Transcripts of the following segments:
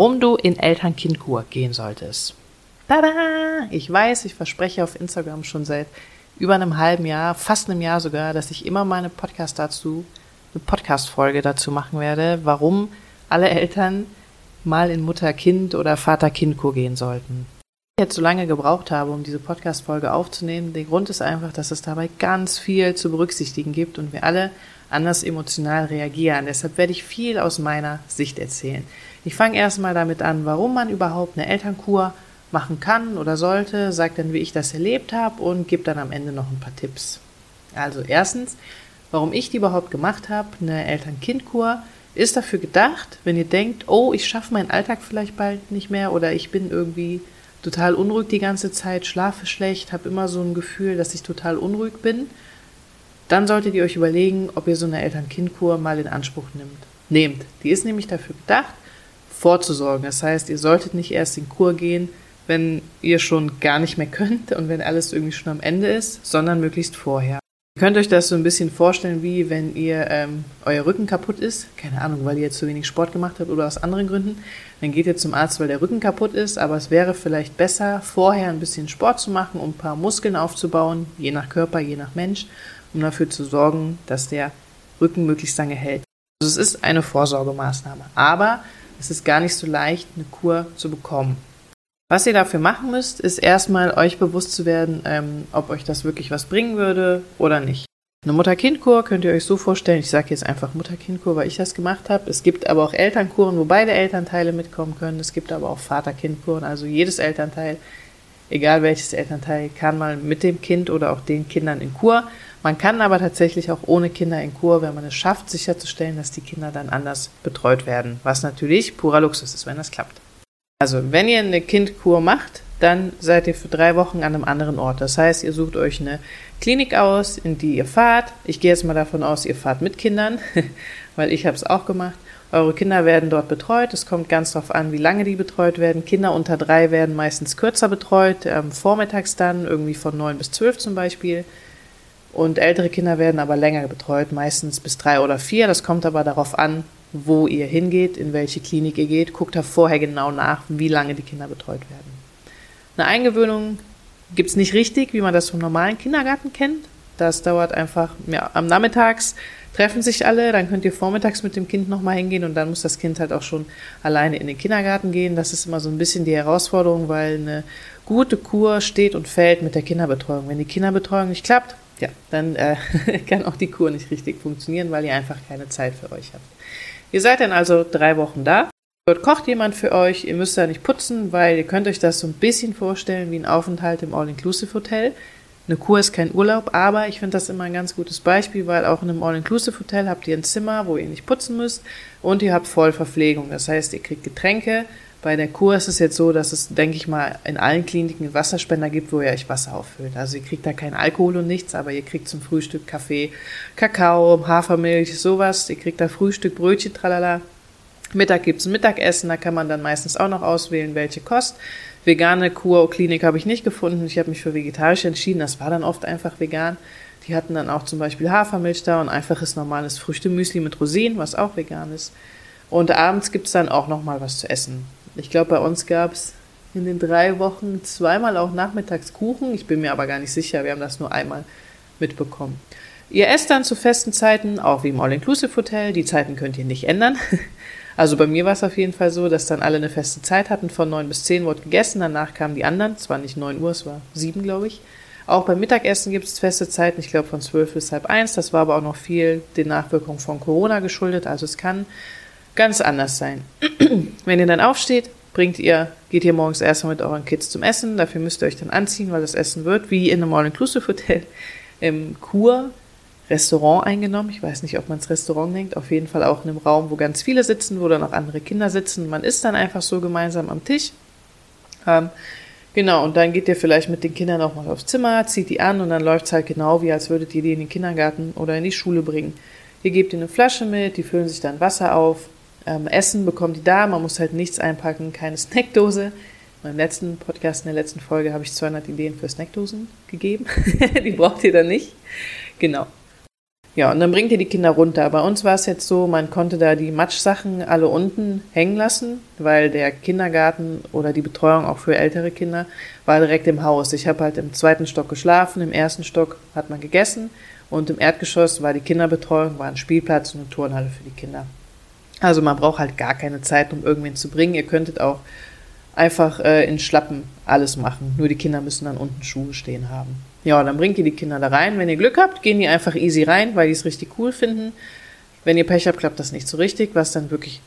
warum du in Eltern-Kind-Kur gehen solltest. Tada! Ich weiß, ich verspreche auf Instagram schon seit über einem halben Jahr, fast einem Jahr sogar, dass ich immer meine Podcast dazu, eine Podcast-Folge dazu machen werde, warum alle Eltern mal in Mutter-Kind oder Vater-Kind-Kur gehen sollten. Ich jetzt so lange gebraucht habe, um diese Podcast-Folge aufzunehmen, der Grund ist einfach, dass es dabei ganz viel zu berücksichtigen gibt und wir alle anders emotional reagieren. Deshalb werde ich viel aus meiner Sicht erzählen. Ich fange erstmal damit an, warum man überhaupt eine Elternkur machen kann oder sollte, sage dann, wie ich das erlebt habe und gebe dann am Ende noch ein paar Tipps. Also erstens, warum ich die überhaupt gemacht habe, eine Eltern-Kind-Kur ist dafür gedacht, wenn ihr denkt, oh, ich schaffe meinen Alltag vielleicht bald nicht mehr oder ich bin irgendwie total unruhig die ganze Zeit, schlafe schlecht, habe immer so ein Gefühl, dass ich total unruhig bin, dann solltet ihr euch überlegen, ob ihr so eine Eltern-Kind-Kur mal in Anspruch nimmt. Nehmt. Die ist nämlich dafür gedacht, vorzusorgen. Das heißt, ihr solltet nicht erst in Kur gehen, wenn ihr schon gar nicht mehr könnt und wenn alles irgendwie schon am Ende ist, sondern möglichst vorher. Ihr könnt euch das so ein bisschen vorstellen, wie wenn ihr ähm, euer Rücken kaputt ist, keine Ahnung, weil ihr zu wenig Sport gemacht habt oder aus anderen Gründen, dann geht ihr zum Arzt, weil der Rücken kaputt ist, aber es wäre vielleicht besser, vorher ein bisschen Sport zu machen, um ein paar Muskeln aufzubauen, je nach Körper, je nach Mensch, um dafür zu sorgen, dass der Rücken möglichst lange hält. Also es ist eine Vorsorgemaßnahme, aber es ist gar nicht so leicht, eine Kur zu bekommen. Was ihr dafür machen müsst, ist erstmal euch bewusst zu werden, ähm, ob euch das wirklich was bringen würde oder nicht. Eine Mutter-Kind-Kur könnt ihr euch so vorstellen, ich sage jetzt einfach Mutter-Kind-Kur, weil ich das gemacht habe. Es gibt aber auch Elternkuren, wo beide Elternteile mitkommen können. Es gibt aber auch Vater-Kind-Kuren, also jedes Elternteil, egal welches Elternteil, kann mal mit dem Kind oder auch den Kindern in Kur. Man kann aber tatsächlich auch ohne Kinder in Kur, wenn man es schafft, sicherzustellen, dass die Kinder dann anders betreut werden, was natürlich purer Luxus ist, wenn das klappt. Also, wenn ihr eine Kindkur macht, dann seid ihr für drei Wochen an einem anderen Ort. Das heißt, ihr sucht euch eine Klinik aus, in die ihr fahrt. Ich gehe jetzt mal davon aus, ihr fahrt mit Kindern, weil ich habe es auch gemacht. Eure Kinder werden dort betreut. Es kommt ganz darauf an, wie lange die betreut werden. Kinder unter drei werden meistens kürzer betreut, ähm, vormittags dann, irgendwie von neun bis zwölf zum Beispiel. Und ältere Kinder werden aber länger betreut, meistens bis drei oder vier. Das kommt aber darauf an, wo ihr hingeht, in welche Klinik ihr geht. Guckt da vorher genau nach, wie lange die Kinder betreut werden. Eine Eingewöhnung gibt es nicht richtig, wie man das vom normalen Kindergarten kennt. Das dauert einfach, ja, am Nachmittags treffen sich alle, dann könnt ihr vormittags mit dem Kind nochmal hingehen und dann muss das Kind halt auch schon alleine in den Kindergarten gehen. Das ist immer so ein bisschen die Herausforderung, weil eine gute Kur steht und fällt mit der Kinderbetreuung. Wenn die Kinderbetreuung nicht klappt, ja, dann äh, kann auch die Kur nicht richtig funktionieren, weil ihr einfach keine Zeit für euch habt. Ihr seid dann also drei Wochen da. Dort kocht jemand für euch. Ihr müsst da nicht putzen, weil ihr könnt euch das so ein bisschen vorstellen wie ein Aufenthalt im All-Inclusive-Hotel. Eine Kur ist kein Urlaub, aber ich finde das immer ein ganz gutes Beispiel, weil auch in einem All-Inclusive-Hotel habt ihr ein Zimmer, wo ihr nicht putzen müsst und ihr habt Vollverpflegung. Das heißt, ihr kriegt Getränke, bei der Kur ist es jetzt so, dass es, denke ich mal, in allen Kliniken Wasserspender gibt, wo ihr euch Wasser auffüllt. Also ihr kriegt da keinen Alkohol und nichts, aber ihr kriegt zum Frühstück Kaffee, Kakao, Hafermilch, sowas. Ihr kriegt da Frühstück, Brötchen, tralala. Mittag gibt's ein Mittagessen, da kann man dann meistens auch noch auswählen, welche Kost. Vegane Kur-Klinik habe ich nicht gefunden. Ich habe mich für vegetarisch entschieden. Das war dann oft einfach vegan. Die hatten dann auch zum Beispiel Hafermilch da und einfaches normales Früchtemüsli mit Rosinen, was auch vegan ist. Und abends gibt's dann auch noch mal was zu essen. Ich glaube, bei uns gab es in den drei Wochen zweimal auch nachmittags Kuchen. Ich bin mir aber gar nicht sicher. Wir haben das nur einmal mitbekommen. Ihr esst dann zu festen Zeiten, auch wie im All-Inclusive-Hotel. Die Zeiten könnt ihr nicht ändern. Also bei mir war es auf jeden Fall so, dass dann alle eine feste Zeit hatten. Von neun bis zehn wurde gegessen. Danach kamen die anderen. Es war nicht neun Uhr, es war sieben, glaube ich. Auch beim Mittagessen gibt es feste Zeiten. Ich glaube von zwölf bis halb eins. Das war aber auch noch viel den Nachwirkungen von Corona geschuldet. Also es kann ganz anders sein. Wenn ihr dann aufsteht, bringt ihr, geht ihr morgens erstmal mit euren Kids zum Essen. Dafür müsst ihr euch dann anziehen, weil das Essen wird wie in einem All-Inclusive-Hotel im Kur Restaurant eingenommen. Ich weiß nicht, ob man es Restaurant nennt. Auf jeden Fall auch in einem Raum, wo ganz viele sitzen, wo dann auch andere Kinder sitzen. Man isst dann einfach so gemeinsam am Tisch. Ähm, genau, und dann geht ihr vielleicht mit den Kindern auch mal aufs Zimmer, zieht die an und dann läuft es halt genau wie, als würdet ihr die in den Kindergarten oder in die Schule bringen. Ihr gebt ihnen eine Flasche mit, die füllen sich dann Wasser auf, ähm, Essen bekommt die da, man muss halt nichts einpacken, keine Snackdose. In meinem letzten Podcast, in der letzten Folge, habe ich 200 Ideen für Snackdosen gegeben. die braucht ihr dann nicht. Genau. Ja, und dann bringt ihr die Kinder runter. Bei uns war es jetzt so, man konnte da die Matschsachen alle unten hängen lassen, weil der Kindergarten oder die Betreuung auch für ältere Kinder war direkt im Haus. Ich habe halt im zweiten Stock geschlafen, im ersten Stock hat man gegessen und im Erdgeschoss war die Kinderbetreuung, war ein Spielplatz und eine Turnhalle für die Kinder. Also man braucht halt gar keine Zeit, um irgendwen zu bringen. Ihr könntet auch einfach äh, in Schlappen alles machen. Nur die Kinder müssen dann unten Schuhe stehen haben. Ja, dann bringt ihr die Kinder da rein. Wenn ihr Glück habt, gehen die einfach easy rein, weil die es richtig cool finden. Wenn ihr Pech habt, klappt das nicht so richtig, was dann wirklich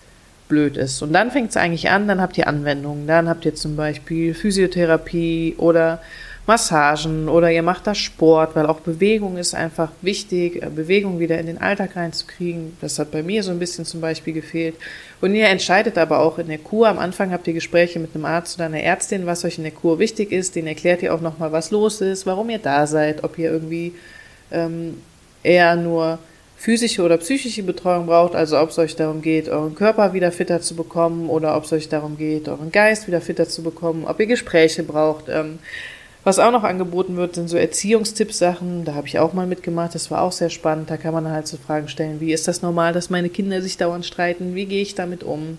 blöd ist. Und dann fängt es eigentlich an, dann habt ihr Anwendungen. Dann habt ihr zum Beispiel Physiotherapie oder Massagen oder ihr macht da Sport, weil auch Bewegung ist einfach wichtig, äh, Bewegung wieder in den Alltag reinzukriegen. Das hat bei mir so ein bisschen zum Beispiel gefehlt. Und ihr entscheidet aber auch in der Kur. Am Anfang habt ihr Gespräche mit einem Arzt oder einer Ärztin, was euch in der Kur wichtig ist. Den erklärt ihr auch nochmal, was los ist, warum ihr da seid, ob ihr irgendwie ähm, eher nur physische oder psychische Betreuung braucht, also ob es euch darum geht, euren Körper wieder fitter zu bekommen oder ob es euch darum geht, euren Geist wieder fitter zu bekommen, ob ihr Gespräche braucht. Ähm, was auch noch angeboten wird, sind so Erziehungstippsachen. Da habe ich auch mal mitgemacht. Das war auch sehr spannend. Da kann man halt so Fragen stellen, wie ist das normal, dass meine Kinder sich dauernd streiten? Wie gehe ich damit um?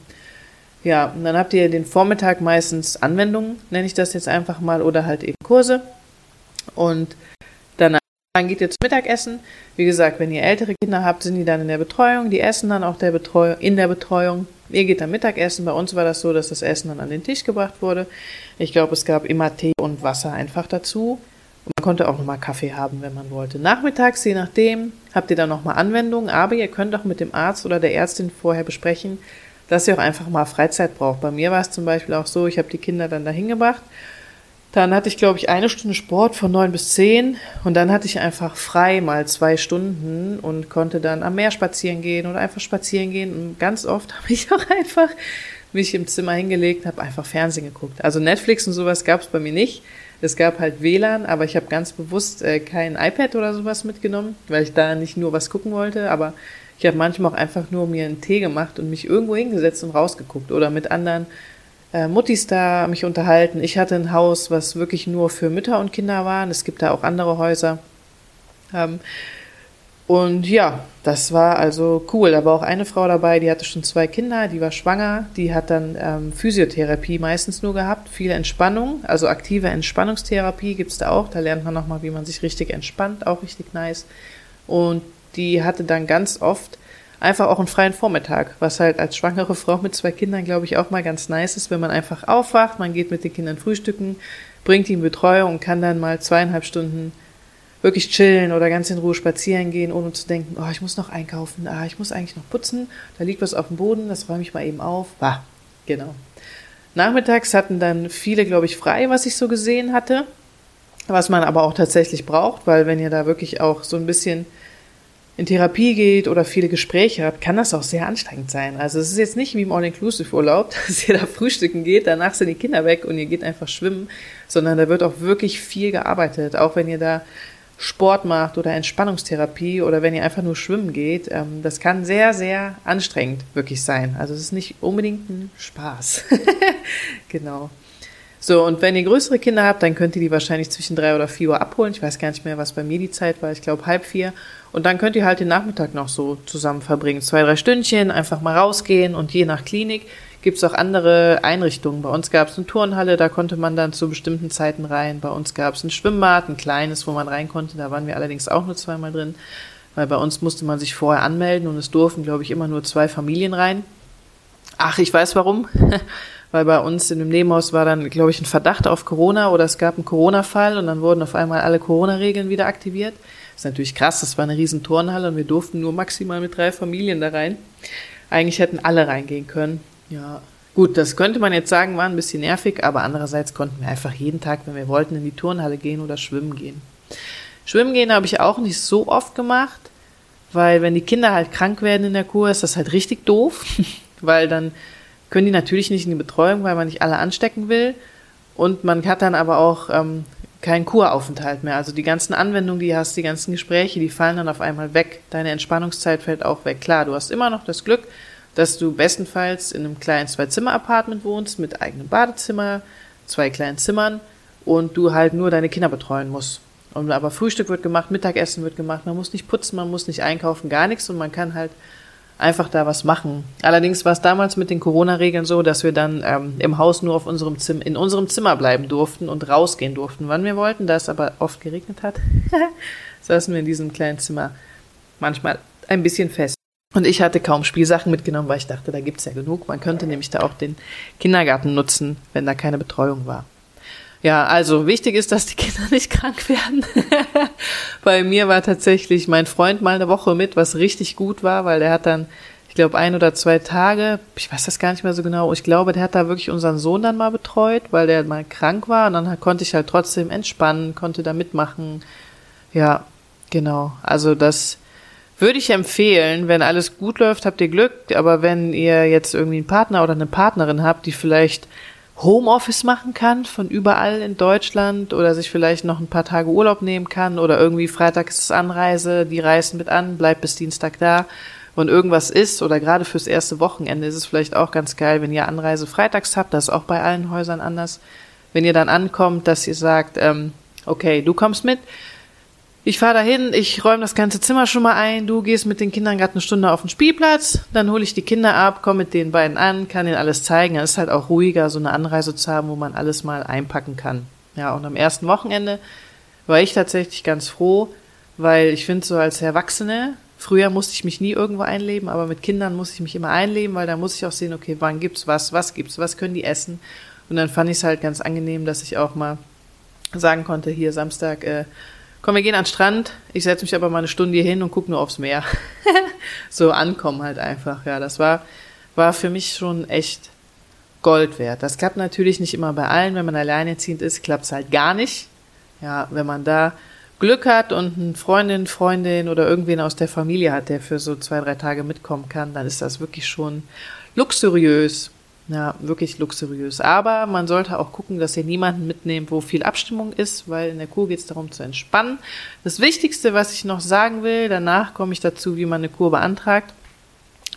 Ja, und dann habt ihr den Vormittag meistens Anwendungen, nenne ich das jetzt einfach mal, oder halt eben Kurse. Und danach geht ihr zum Mittagessen. Wie gesagt, wenn ihr ältere Kinder habt, sind die dann in der Betreuung. Die essen dann auch der Betreuung, in der Betreuung. Ihr geht dann Mittagessen. Bei uns war das so, dass das Essen dann an den Tisch gebracht wurde. Ich glaube, es gab immer Tee und Wasser einfach dazu. Und man konnte auch nochmal Kaffee haben, wenn man wollte. Nachmittags, je nachdem, habt ihr dann nochmal Anwendungen. Aber ihr könnt auch mit dem Arzt oder der Ärztin vorher besprechen, dass ihr auch einfach mal Freizeit braucht. Bei mir war es zum Beispiel auch so, ich habe die Kinder dann dahin gebracht dann hatte ich, glaube ich, eine Stunde Sport von neun bis zehn und dann hatte ich einfach frei mal zwei Stunden und konnte dann am Meer spazieren gehen oder einfach spazieren gehen. Und ganz oft habe ich auch einfach mich im Zimmer hingelegt, habe einfach Fernsehen geguckt. Also Netflix und sowas gab es bei mir nicht. Es gab halt WLAN, aber ich habe ganz bewusst äh, kein iPad oder sowas mitgenommen, weil ich da nicht nur was gucken wollte, aber ich habe manchmal auch einfach nur mir einen Tee gemacht und mich irgendwo hingesetzt und rausgeguckt oder mit anderen äh, Muttis da mich unterhalten. Ich hatte ein Haus, was wirklich nur für Mütter und Kinder war. Es gibt da auch andere Häuser. Ähm, und ja, das war also cool. Da war auch eine Frau dabei, die hatte schon zwei Kinder, die war schwanger, die hat dann ähm, Physiotherapie meistens nur gehabt, viel Entspannung, also aktive Entspannungstherapie gibt's da auch. Da lernt man nochmal, wie man sich richtig entspannt, auch richtig nice. Und die hatte dann ganz oft einfach auch einen freien Vormittag, was halt als schwangere Frau mit zwei Kindern, glaube ich, auch mal ganz nice ist, wenn man einfach aufwacht, man geht mit den Kindern frühstücken, bringt in Betreuung und kann dann mal zweieinhalb Stunden wirklich chillen oder ganz in Ruhe spazieren gehen, ohne zu denken, oh, ich muss noch einkaufen, ah, ich muss eigentlich noch putzen, da liegt was auf dem Boden, das räume ich mal eben auf. Bah, genau. Nachmittags hatten dann viele, glaube ich, frei, was ich so gesehen hatte, was man aber auch tatsächlich braucht, weil wenn ihr da wirklich auch so ein bisschen in Therapie geht oder viele Gespräche hat, kann das auch sehr anstrengend sein. Also es ist jetzt nicht wie im All-Inclusive-Urlaub, dass ihr da frühstücken geht, danach sind die Kinder weg und ihr geht einfach schwimmen, sondern da wird auch wirklich viel gearbeitet. Auch wenn ihr da Sport macht oder Entspannungstherapie oder wenn ihr einfach nur schwimmen geht, ähm, das kann sehr, sehr anstrengend wirklich sein. Also es ist nicht unbedingt ein Spaß. genau. So, und wenn ihr größere Kinder habt, dann könnt ihr die wahrscheinlich zwischen drei oder vier Uhr abholen. Ich weiß gar nicht mehr, was bei mir die Zeit war. Ich glaube halb vier. Und dann könnt ihr halt den Nachmittag noch so zusammen verbringen. Zwei, drei Stündchen, einfach mal rausgehen und je nach Klinik gibt es auch andere Einrichtungen. Bei uns gab es eine Turnhalle, da konnte man dann zu bestimmten Zeiten rein. Bei uns gab es ein Schwimmbad, ein kleines, wo man rein konnte. Da waren wir allerdings auch nur zweimal drin, weil bei uns musste man sich vorher anmelden und es durften, glaube ich, immer nur zwei Familien rein. Ach, ich weiß warum. weil bei uns in dem Nebenhaus war dann, glaube ich, ein Verdacht auf Corona oder es gab einen Corona-Fall und dann wurden auf einmal alle Corona-Regeln wieder aktiviert. Das ist natürlich krass, das war eine riesen Turnhalle und wir durften nur maximal mit drei Familien da rein. Eigentlich hätten alle reingehen können. Ja, gut, das könnte man jetzt sagen, war ein bisschen nervig, aber andererseits konnten wir einfach jeden Tag, wenn wir wollten, in die Turnhalle gehen oder schwimmen gehen. Schwimmen gehen habe ich auch nicht so oft gemacht, weil wenn die Kinder halt krank werden in der Kur, ist das halt richtig doof, weil dann können die natürlich nicht in die Betreuung, weil man nicht alle anstecken will. Und man hat dann aber auch ähm, keinen Kuraufenthalt mehr. Also die ganzen Anwendungen, die hast, die ganzen Gespräche, die fallen dann auf einmal weg. Deine Entspannungszeit fällt auch weg. Klar, du hast immer noch das Glück, dass du bestenfalls in einem kleinen Zwei-Zimmer-Apartment wohnst mit eigenem Badezimmer, zwei kleinen Zimmern und du halt nur deine Kinder betreuen musst. Und aber Frühstück wird gemacht, Mittagessen wird gemacht, man muss nicht putzen, man muss nicht einkaufen, gar nichts und man kann halt einfach da was machen. Allerdings war es damals mit den Corona-Regeln so, dass wir dann ähm, im Haus nur auf unserem Zimmer, in unserem Zimmer bleiben durften und rausgehen durften, wann wir wollten. Da es aber oft geregnet hat, saßen wir in diesem kleinen Zimmer manchmal ein bisschen fest. Und ich hatte kaum Spielsachen mitgenommen, weil ich dachte, da gibt's ja genug. Man könnte nämlich da auch den Kindergarten nutzen, wenn da keine Betreuung war. Ja, also wichtig ist, dass die Kinder nicht krank werden. Bei mir war tatsächlich mein Freund mal eine Woche mit, was richtig gut war, weil der hat dann, ich glaube, ein oder zwei Tage, ich weiß das gar nicht mehr so genau, ich glaube, der hat da wirklich unseren Sohn dann mal betreut, weil der mal krank war und dann konnte ich halt trotzdem entspannen, konnte da mitmachen. Ja, genau. Also das würde ich empfehlen, wenn alles gut läuft, habt ihr Glück, aber wenn ihr jetzt irgendwie einen Partner oder eine Partnerin habt, die vielleicht Homeoffice machen kann von überall in Deutschland oder sich vielleicht noch ein paar Tage Urlaub nehmen kann oder irgendwie Freitag ist Anreise, die reisen mit an, bleibt bis Dienstag da. Und irgendwas ist oder gerade fürs erste Wochenende ist es vielleicht auch ganz geil, wenn ihr Anreise freitags habt, das ist auch bei allen Häusern anders, wenn ihr dann ankommt, dass ihr sagt, ähm, okay, du kommst mit, ich fahre dahin, ich räume das ganze Zimmer schon mal ein, du gehst mit den Kindern gerade eine Stunde auf den Spielplatz, dann hole ich die Kinder ab, komme mit den beiden an, kann ihnen alles zeigen. Es ist halt auch ruhiger, so eine Anreise zu haben, wo man alles mal einpacken kann. Ja, und am ersten Wochenende war ich tatsächlich ganz froh, weil ich finde so als Erwachsene, früher musste ich mich nie irgendwo einleben, aber mit Kindern muss ich mich immer einleben, weil da muss ich auch sehen, okay, wann gibt's was, was gibt's, was können die essen. Und dann fand ich es halt ganz angenehm, dass ich auch mal sagen konnte, hier Samstag, äh, komm, wir gehen an den Strand, ich setze mich aber mal eine Stunde hier hin und gucke nur aufs Meer. so ankommen halt einfach. Ja, das war, war für mich schon echt Gold wert. Das klappt natürlich nicht immer bei allen. Wenn man alleinerziehend ist, klappt es halt gar nicht. Ja, wenn man da Glück hat und eine Freundin, Freundin oder irgendwen aus der Familie hat, der für so zwei, drei Tage mitkommen kann, dann ist das wirklich schon luxuriös. Ja, wirklich luxuriös. Aber man sollte auch gucken, dass ihr niemanden mitnehmt, wo viel Abstimmung ist, weil in der Kur geht es darum zu entspannen. Das Wichtigste, was ich noch sagen will, danach komme ich dazu, wie man eine Kur beantragt.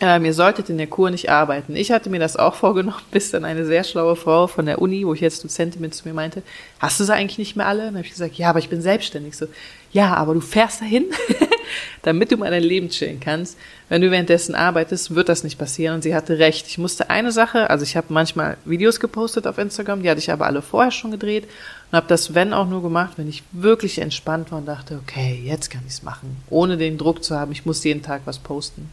Ähm, ihr solltet in der Kur nicht arbeiten. Ich hatte mir das auch vorgenommen, bis dann eine sehr schlaue Frau von der Uni, wo ich jetzt Dozentin bin, zu mir meinte, hast du sie eigentlich nicht mehr alle? dann habe ich gesagt, ja, aber ich bin selbstständig. So, ja, aber du fährst dahin, damit du mal dein Leben chillen kannst. Wenn du währenddessen arbeitest, wird das nicht passieren. Und sie hatte recht. Ich musste eine Sache, also ich habe manchmal Videos gepostet auf Instagram, die hatte ich aber alle vorher schon gedreht und habe das, wenn auch nur gemacht, wenn ich wirklich entspannt war und dachte, okay, jetzt kann ich es machen, ohne den Druck zu haben, ich muss jeden Tag was posten.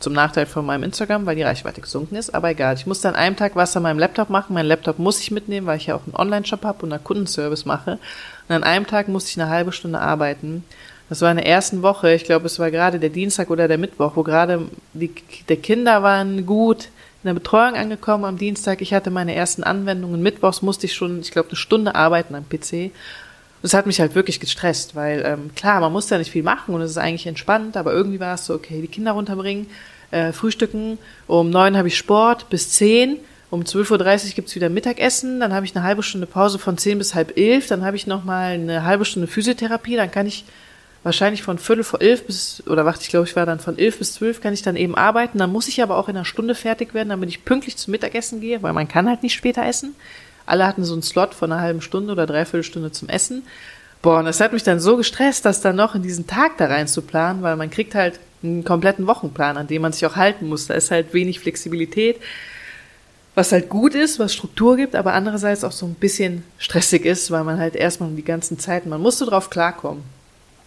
Zum Nachteil von meinem Instagram, weil die Reichweite gesunken ist, aber egal. Ich musste an einem Tag was an meinem Laptop machen. Mein Laptop muss ich mitnehmen, weil ich ja auch einen Online-Shop habe und einen Kundenservice mache. Und an einem Tag musste ich eine halbe Stunde arbeiten. Das war in der ersten Woche, ich glaube, es war gerade der Dienstag oder der Mittwoch, wo gerade die, die Kinder waren gut in der Betreuung angekommen am Dienstag. Ich hatte meine ersten Anwendungen. Mittwochs musste ich schon, ich glaube, eine Stunde arbeiten am PC. Das hat mich halt wirklich gestresst, weil ähm, klar, man muss ja nicht viel machen und es ist eigentlich entspannt, aber irgendwie war es so, okay, die Kinder runterbringen, äh, frühstücken, um neun habe ich Sport bis zehn, um 12.30 Uhr gibt's wieder Mittagessen, dann habe ich eine halbe Stunde Pause von zehn bis halb elf, dann habe ich nochmal eine halbe Stunde Physiotherapie, dann kann ich wahrscheinlich von Viertel vor elf bis, oder warte, ich glaube, ich war dann von elf bis zwölf, kann ich dann eben arbeiten. Dann muss ich aber auch in einer Stunde fertig werden, damit ich pünktlich zum Mittagessen gehe, weil man kann halt nicht später essen. Alle hatten so einen Slot von einer halben Stunde oder dreiviertel Stunde zum Essen. Boah, und das hat mich dann so gestresst, das dann noch in diesen Tag da rein zu planen, weil man kriegt halt einen kompletten Wochenplan, an dem man sich auch halten muss. Da ist halt wenig Flexibilität, was halt gut ist, was Struktur gibt, aber andererseits auch so ein bisschen stressig ist, weil man halt erstmal die ganzen Zeiten, man musste drauf klarkommen.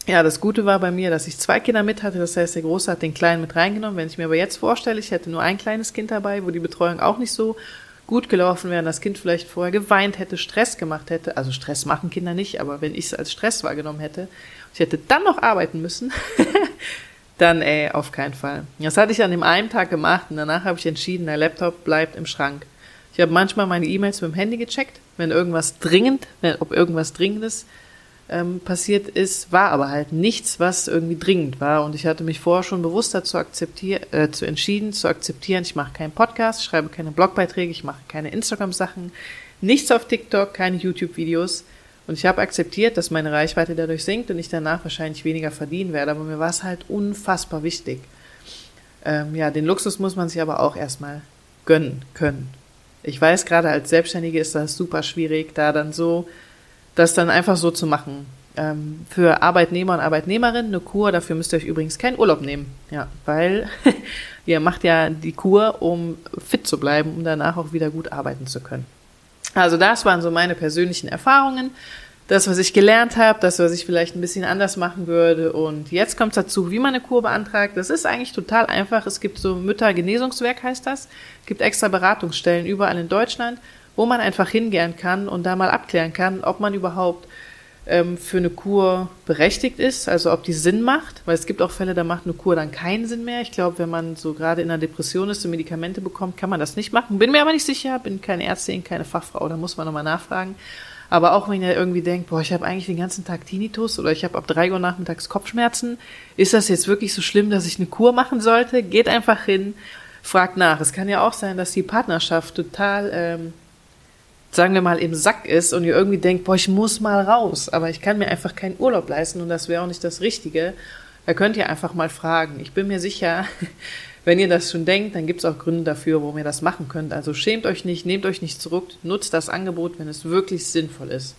Ja, das Gute war bei mir, dass ich zwei Kinder mit hatte. Das heißt, der Große hat den Kleinen mit reingenommen. Wenn ich mir aber jetzt vorstelle, ich hätte nur ein kleines Kind dabei, wo die Betreuung auch nicht so gut gelaufen wäre, das Kind vielleicht vorher geweint hätte, Stress gemacht hätte. Also Stress machen Kinder nicht, aber wenn ich es als Stress wahrgenommen hätte, ich hätte dann noch arbeiten müssen, dann ey, auf keinen Fall. Das hatte ich an dem einen Tag gemacht und danach habe ich entschieden, der Laptop bleibt im Schrank. Ich habe manchmal meine E-Mails mit dem Handy gecheckt, wenn irgendwas dringend, wenn, ob irgendwas dringendes ähm, passiert ist, war aber halt nichts, was irgendwie dringend war. Und ich hatte mich vorher schon bewusst dazu akzeptiert, äh, zu entschieden, zu akzeptieren, ich mache keinen Podcast, schreibe keine Blogbeiträge, ich mache keine Instagram-Sachen, nichts auf TikTok, keine YouTube-Videos. Und ich habe akzeptiert, dass meine Reichweite dadurch sinkt und ich danach wahrscheinlich weniger verdienen werde. Aber mir war es halt unfassbar wichtig. Ähm, ja, den Luxus muss man sich aber auch erstmal gönnen können. Ich weiß, gerade als Selbstständige ist das super schwierig, da dann so das dann einfach so zu machen. Ähm, für Arbeitnehmer und Arbeitnehmerinnen eine Kur, dafür müsst ihr euch übrigens keinen Urlaub nehmen. Ja, weil ihr macht ja die Kur, um fit zu bleiben, um danach auch wieder gut arbeiten zu können. Also das waren so meine persönlichen Erfahrungen das, was ich gelernt habe, das, was ich vielleicht ein bisschen anders machen würde. Und jetzt kommt dazu, wie man eine Kur beantragt. Das ist eigentlich total einfach. Es gibt so Müttergenesungswerk, heißt das. Es gibt extra Beratungsstellen überall in Deutschland, wo man einfach hingehen kann und da mal abklären kann, ob man überhaupt ähm, für eine Kur berechtigt ist, also ob die Sinn macht, weil es gibt auch Fälle, da macht eine Kur dann keinen Sinn mehr. Ich glaube, wenn man so gerade in einer Depression ist und Medikamente bekommt, kann man das nicht machen. Bin mir aber nicht sicher, bin keine Ärztin, keine Fachfrau, da muss man nochmal nachfragen. Aber auch wenn ihr irgendwie denkt, boah, ich habe eigentlich den ganzen Tag Tinnitus oder ich habe ab drei Uhr nachmittags Kopfschmerzen, ist das jetzt wirklich so schlimm, dass ich eine Kur machen sollte? Geht einfach hin, fragt nach. Es kann ja auch sein, dass die Partnerschaft total, ähm, sagen wir mal, im Sack ist und ihr irgendwie denkt, boah, ich muss mal raus, aber ich kann mir einfach keinen Urlaub leisten und das wäre auch nicht das Richtige. Da könnt ihr einfach mal fragen. Ich bin mir sicher, wenn ihr das schon denkt, dann gibt es auch Gründe dafür, warum ihr das machen könnt. Also schämt euch nicht, nehmt euch nicht zurück, nutzt das Angebot, wenn es wirklich sinnvoll ist.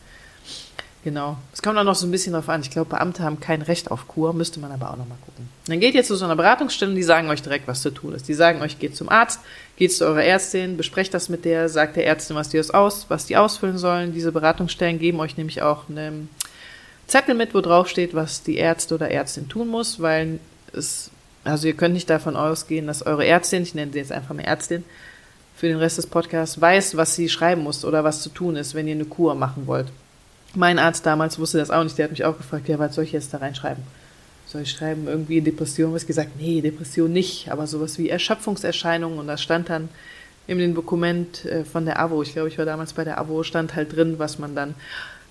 Genau. Es kommt auch noch so ein bisschen darauf an. Ich glaube, Beamte haben kein Recht auf Kur, müsste man aber auch nochmal gucken. Dann geht ihr zu so einer Beratungsstelle, die sagen euch direkt, was zu tun ist. Die sagen euch, geht zum Arzt, geht zu eurer Ärztin, besprecht das mit der, sagt der Ärztin, was die aus, was die ausfüllen sollen. Diese Beratungsstellen geben euch nämlich auch einen Zettel mit, wo drauf steht, was die Ärzte oder Ärztin tun muss, weil es also ihr könnt nicht davon ausgehen, dass eure Ärztin, ich nenne sie jetzt einfach eine Ärztin, für den Rest des Podcasts weiß, was sie schreiben muss oder was zu tun ist, wenn ihr eine Kur machen wollt. Mein Arzt damals wusste das auch nicht, der hat mich auch gefragt, ja, was soll ich jetzt da reinschreiben? Soll ich schreiben, irgendwie Depression? Was gesagt, nee, Depression nicht, aber sowas wie Erschöpfungserscheinungen und das stand dann in dem Dokument äh, von der AWO, ich glaube, ich war damals bei der AWO, stand halt drin, was man dann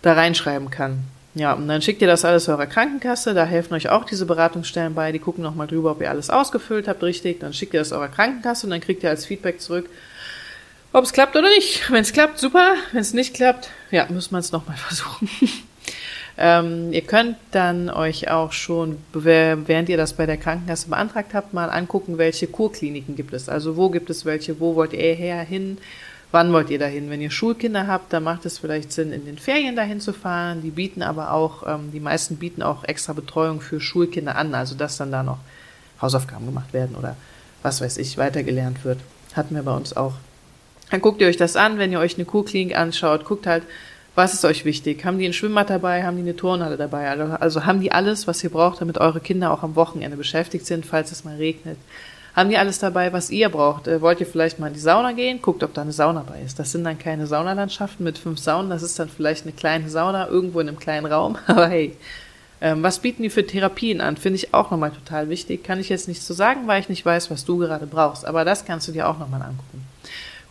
da reinschreiben kann. Ja, und dann schickt ihr das alles eurer Krankenkasse, da helfen euch auch diese Beratungsstellen bei, die gucken nochmal drüber, ob ihr alles ausgefüllt habt richtig, dann schickt ihr das eurer Krankenkasse und dann kriegt ihr als Feedback zurück, ob es klappt oder nicht. Wenn es klappt, super, wenn es nicht klappt, ja, müssen wir es nochmal versuchen. ähm, ihr könnt dann euch auch schon, während ihr das bei der Krankenkasse beantragt habt, mal angucken, welche Kurkliniken gibt es. Also wo gibt es welche, wo wollt ihr her hin, Wann wollt ihr dahin? Wenn ihr Schulkinder habt, dann macht es vielleicht Sinn, in den Ferien dahin zu fahren. Die bieten aber auch, ähm, die meisten bieten auch extra Betreuung für Schulkinder an, also dass dann da noch Hausaufgaben gemacht werden oder was weiß ich, weitergelernt wird. Hatten wir bei uns auch. Dann guckt ihr euch das an, wenn ihr euch eine Kurklinik anschaut, guckt halt, was ist euch wichtig? Haben die ein Schwimmbad dabei? Haben die eine Turnhalle dabei? Also, also haben die alles, was ihr braucht, damit eure Kinder auch am Wochenende beschäftigt sind, falls es mal regnet? haben die alles dabei, was ihr braucht. Äh, wollt ihr vielleicht mal in die Sauna gehen? Guckt, ob da eine Sauna bei ist. Das sind dann keine Saunalandschaften mit fünf Saunen, das ist dann vielleicht eine kleine Sauna irgendwo in einem kleinen Raum. Aber hey, ähm, was bieten die für Therapien an? Finde ich auch nochmal total wichtig. Kann ich jetzt nicht so sagen, weil ich nicht weiß, was du gerade brauchst. Aber das kannst du dir auch nochmal angucken.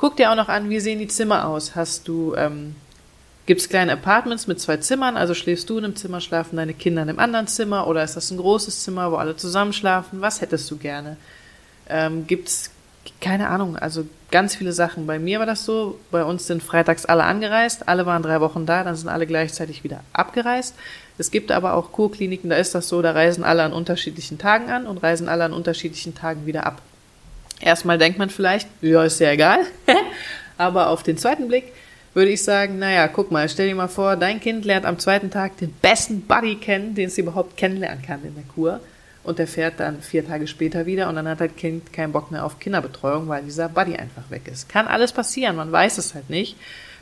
Guck dir auch noch an, wie sehen die Zimmer aus? Hast du, ähm, gibt es kleine Apartments mit zwei Zimmern? Also schläfst du in einem Zimmer, schlafen deine Kinder in einem anderen Zimmer? Oder ist das ein großes Zimmer, wo alle zusammen schlafen? Was hättest du gerne? ähm, gibt's keine Ahnung, also ganz viele Sachen. Bei mir war das so, bei uns sind freitags alle angereist, alle waren drei Wochen da, dann sind alle gleichzeitig wieder abgereist. Es gibt aber auch Kurkliniken, da ist das so, da reisen alle an unterschiedlichen Tagen an und reisen alle an unterschiedlichen Tagen wieder ab. Erstmal denkt man vielleicht, ja, ist ja egal. aber auf den zweiten Blick würde ich sagen, naja, guck mal, stell dir mal vor, dein Kind lernt am zweiten Tag den besten Buddy kennen, den es überhaupt kennenlernen kann in der Kur und der fährt dann vier Tage später wieder und dann hat das Kind keinen Bock mehr auf Kinderbetreuung, weil dieser Buddy einfach weg ist. Kann alles passieren, man weiß es halt nicht.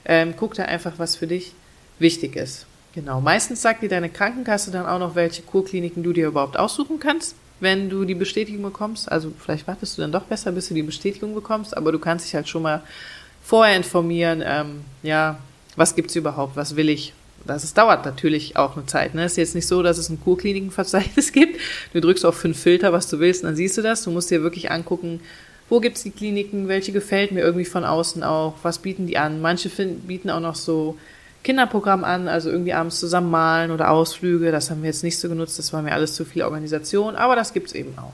Ähm, guck da einfach, was für dich wichtig ist. Genau. Meistens sagt dir deine Krankenkasse dann auch noch, welche Kurkliniken du dir überhaupt aussuchen kannst, wenn du die Bestätigung bekommst. Also vielleicht wartest du dann doch besser, bis du die Bestätigung bekommst, aber du kannst dich halt schon mal vorher informieren, ähm, ja, was gibt's überhaupt, was will ich, das es dauert natürlich auch eine Zeit. Ne? Es ist jetzt nicht so, dass es ein Kurklinikenverzeichnis gibt. Du drückst auf fünf Filter, was du willst, und dann siehst du das. Du musst dir wirklich angucken, wo gibt's die Kliniken, welche gefällt mir irgendwie von außen auch, was bieten die an. Manche bieten auch noch so Kinderprogramm an, also irgendwie abends zusammen malen oder Ausflüge. Das haben wir jetzt nicht so genutzt, das war mir alles zu viel Organisation, aber das gibt's eben auch.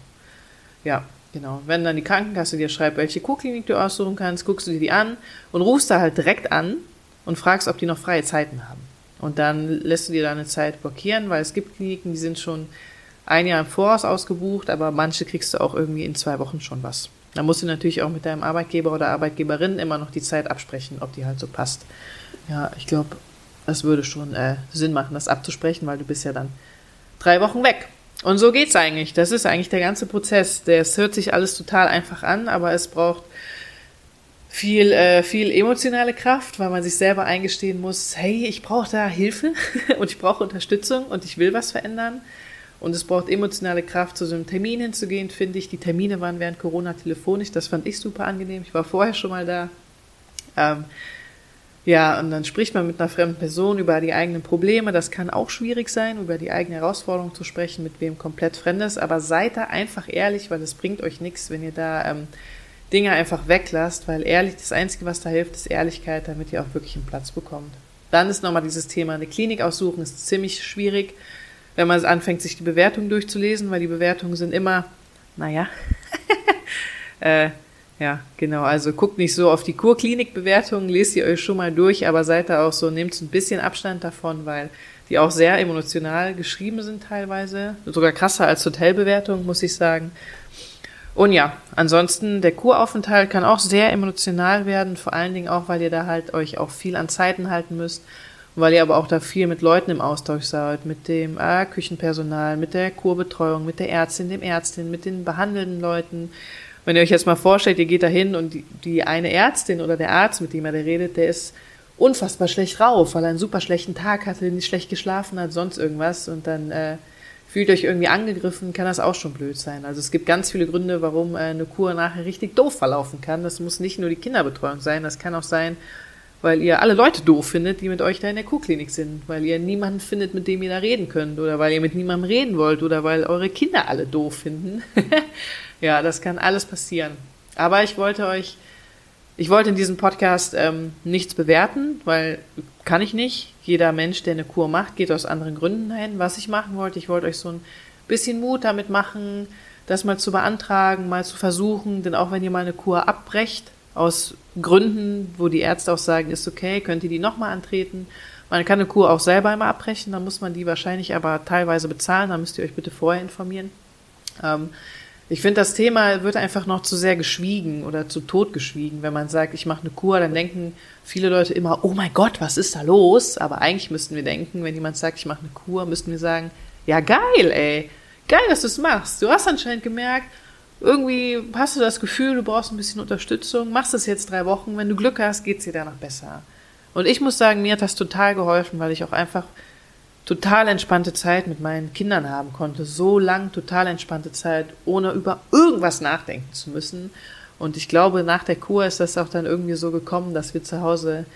Ja, genau. Wenn dann die Krankenkasse dir schreibt, welche Kurklinik du aussuchen kannst, guckst du dir die an und rufst da halt direkt an und fragst, ob die noch freie Zeiten haben. Und dann lässt du dir deine Zeit blockieren, weil es gibt Kliniken, die sind schon ein Jahr im Voraus ausgebucht, aber manche kriegst du auch irgendwie in zwei Wochen schon was. Da musst du natürlich auch mit deinem Arbeitgeber oder Arbeitgeberin immer noch die Zeit absprechen, ob die halt so passt. Ja, ich glaube, das würde schon äh, Sinn machen, das abzusprechen, weil du bist ja dann drei Wochen weg. Und so geht's eigentlich. Das ist eigentlich der ganze Prozess. Es hört sich alles total einfach an, aber es braucht viel, äh, viel emotionale Kraft, weil man sich selber eingestehen muss, hey, ich brauche da Hilfe und ich brauche Unterstützung und ich will was verändern. Und es braucht emotionale Kraft, zu so einem Termin hinzugehen, finde ich. Die Termine waren während Corona telefonisch, das fand ich super angenehm. Ich war vorher schon mal da. Ähm, ja, und dann spricht man mit einer fremden Person über die eigenen Probleme. Das kann auch schwierig sein, über die eigene Herausforderung zu sprechen, mit wem komplett Fremdes. Aber seid da einfach ehrlich, weil es bringt euch nichts, wenn ihr da ähm, Dinge einfach weglasst, weil ehrlich, das Einzige, was da hilft, ist Ehrlichkeit, damit ihr auch wirklich einen Platz bekommt. Dann ist nochmal dieses Thema, eine Klinik aussuchen, ist ziemlich schwierig, wenn man anfängt, sich die Bewertungen durchzulesen, weil die Bewertungen sind immer, naja, äh, ja, genau. Also guckt nicht so auf die Kurklinik-Bewertungen, lest ihr euch schon mal durch, aber seid da auch so, nehmt ein bisschen Abstand davon, weil die auch sehr emotional geschrieben sind teilweise. Sogar krasser als Hotelbewertungen, muss ich sagen. Und ja, ansonsten, der Kuraufenthalt kann auch sehr emotional werden, vor allen Dingen auch, weil ihr da halt euch auch viel an Zeiten halten müsst, weil ihr aber auch da viel mit Leuten im Austausch seid, mit dem äh, Küchenpersonal, mit der Kurbetreuung, mit der Ärztin, dem Ärztin, mit den behandelnden Leuten, wenn ihr euch jetzt mal vorstellt, ihr geht da hin und die, die eine Ärztin oder der Arzt, mit dem er da redet, der ist unfassbar schlecht drauf, weil er einen super schlechten Tag hatte, nicht schlecht geschlafen hat, sonst irgendwas und dann äh, fühlt euch irgendwie angegriffen, kann das auch schon blöd sein. Also es gibt ganz viele Gründe, warum äh, eine Kur nachher richtig doof verlaufen kann. Das muss nicht nur die Kinderbetreuung sein, das kann auch sein, weil ihr alle Leute doof findet, die mit euch da in der Kurklinik sind, weil ihr niemanden findet, mit dem ihr da reden könnt oder weil ihr mit niemandem reden wollt oder weil eure Kinder alle doof finden. Ja, das kann alles passieren. Aber ich wollte euch, ich wollte in diesem Podcast ähm, nichts bewerten, weil kann ich nicht. Jeder Mensch, der eine Kur macht, geht aus anderen Gründen dahin. Was ich machen wollte, ich wollte euch so ein bisschen Mut damit machen, das mal zu beantragen, mal zu versuchen. Denn auch wenn ihr mal eine Kur abbrecht, aus Gründen, wo die Ärzte auch sagen, ist okay, könnt ihr die nochmal antreten. Man kann eine Kur auch selber immer abbrechen, dann muss man die wahrscheinlich aber teilweise bezahlen, da müsst ihr euch bitte vorher informieren. Ähm, ich finde, das Thema wird einfach noch zu sehr geschwiegen oder zu tot geschwiegen. Wenn man sagt, ich mache eine Kur, dann denken viele Leute immer, oh mein Gott, was ist da los? Aber eigentlich müssten wir denken, wenn jemand sagt, ich mache eine Kur, müssten wir sagen, ja geil, ey, geil, dass du es machst. Du hast anscheinend gemerkt, irgendwie hast du das Gefühl, du brauchst ein bisschen Unterstützung, machst das jetzt drei Wochen, wenn du Glück hast, geht's dir danach besser. Und ich muss sagen, mir hat das total geholfen, weil ich auch einfach total entspannte Zeit mit meinen Kindern haben konnte. So lang total entspannte Zeit, ohne über irgendwas nachdenken zu müssen. Und ich glaube, nach der Kur ist das auch dann irgendwie so gekommen, dass wir zu Hause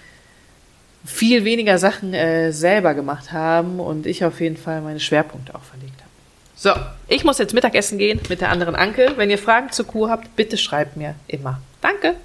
viel weniger Sachen äh, selber gemacht haben und ich auf jeden Fall meine Schwerpunkte auch verlegt habe. So, ich muss jetzt Mittagessen gehen mit der anderen Anke. Wenn ihr Fragen zur Kur habt, bitte schreibt mir immer. Danke.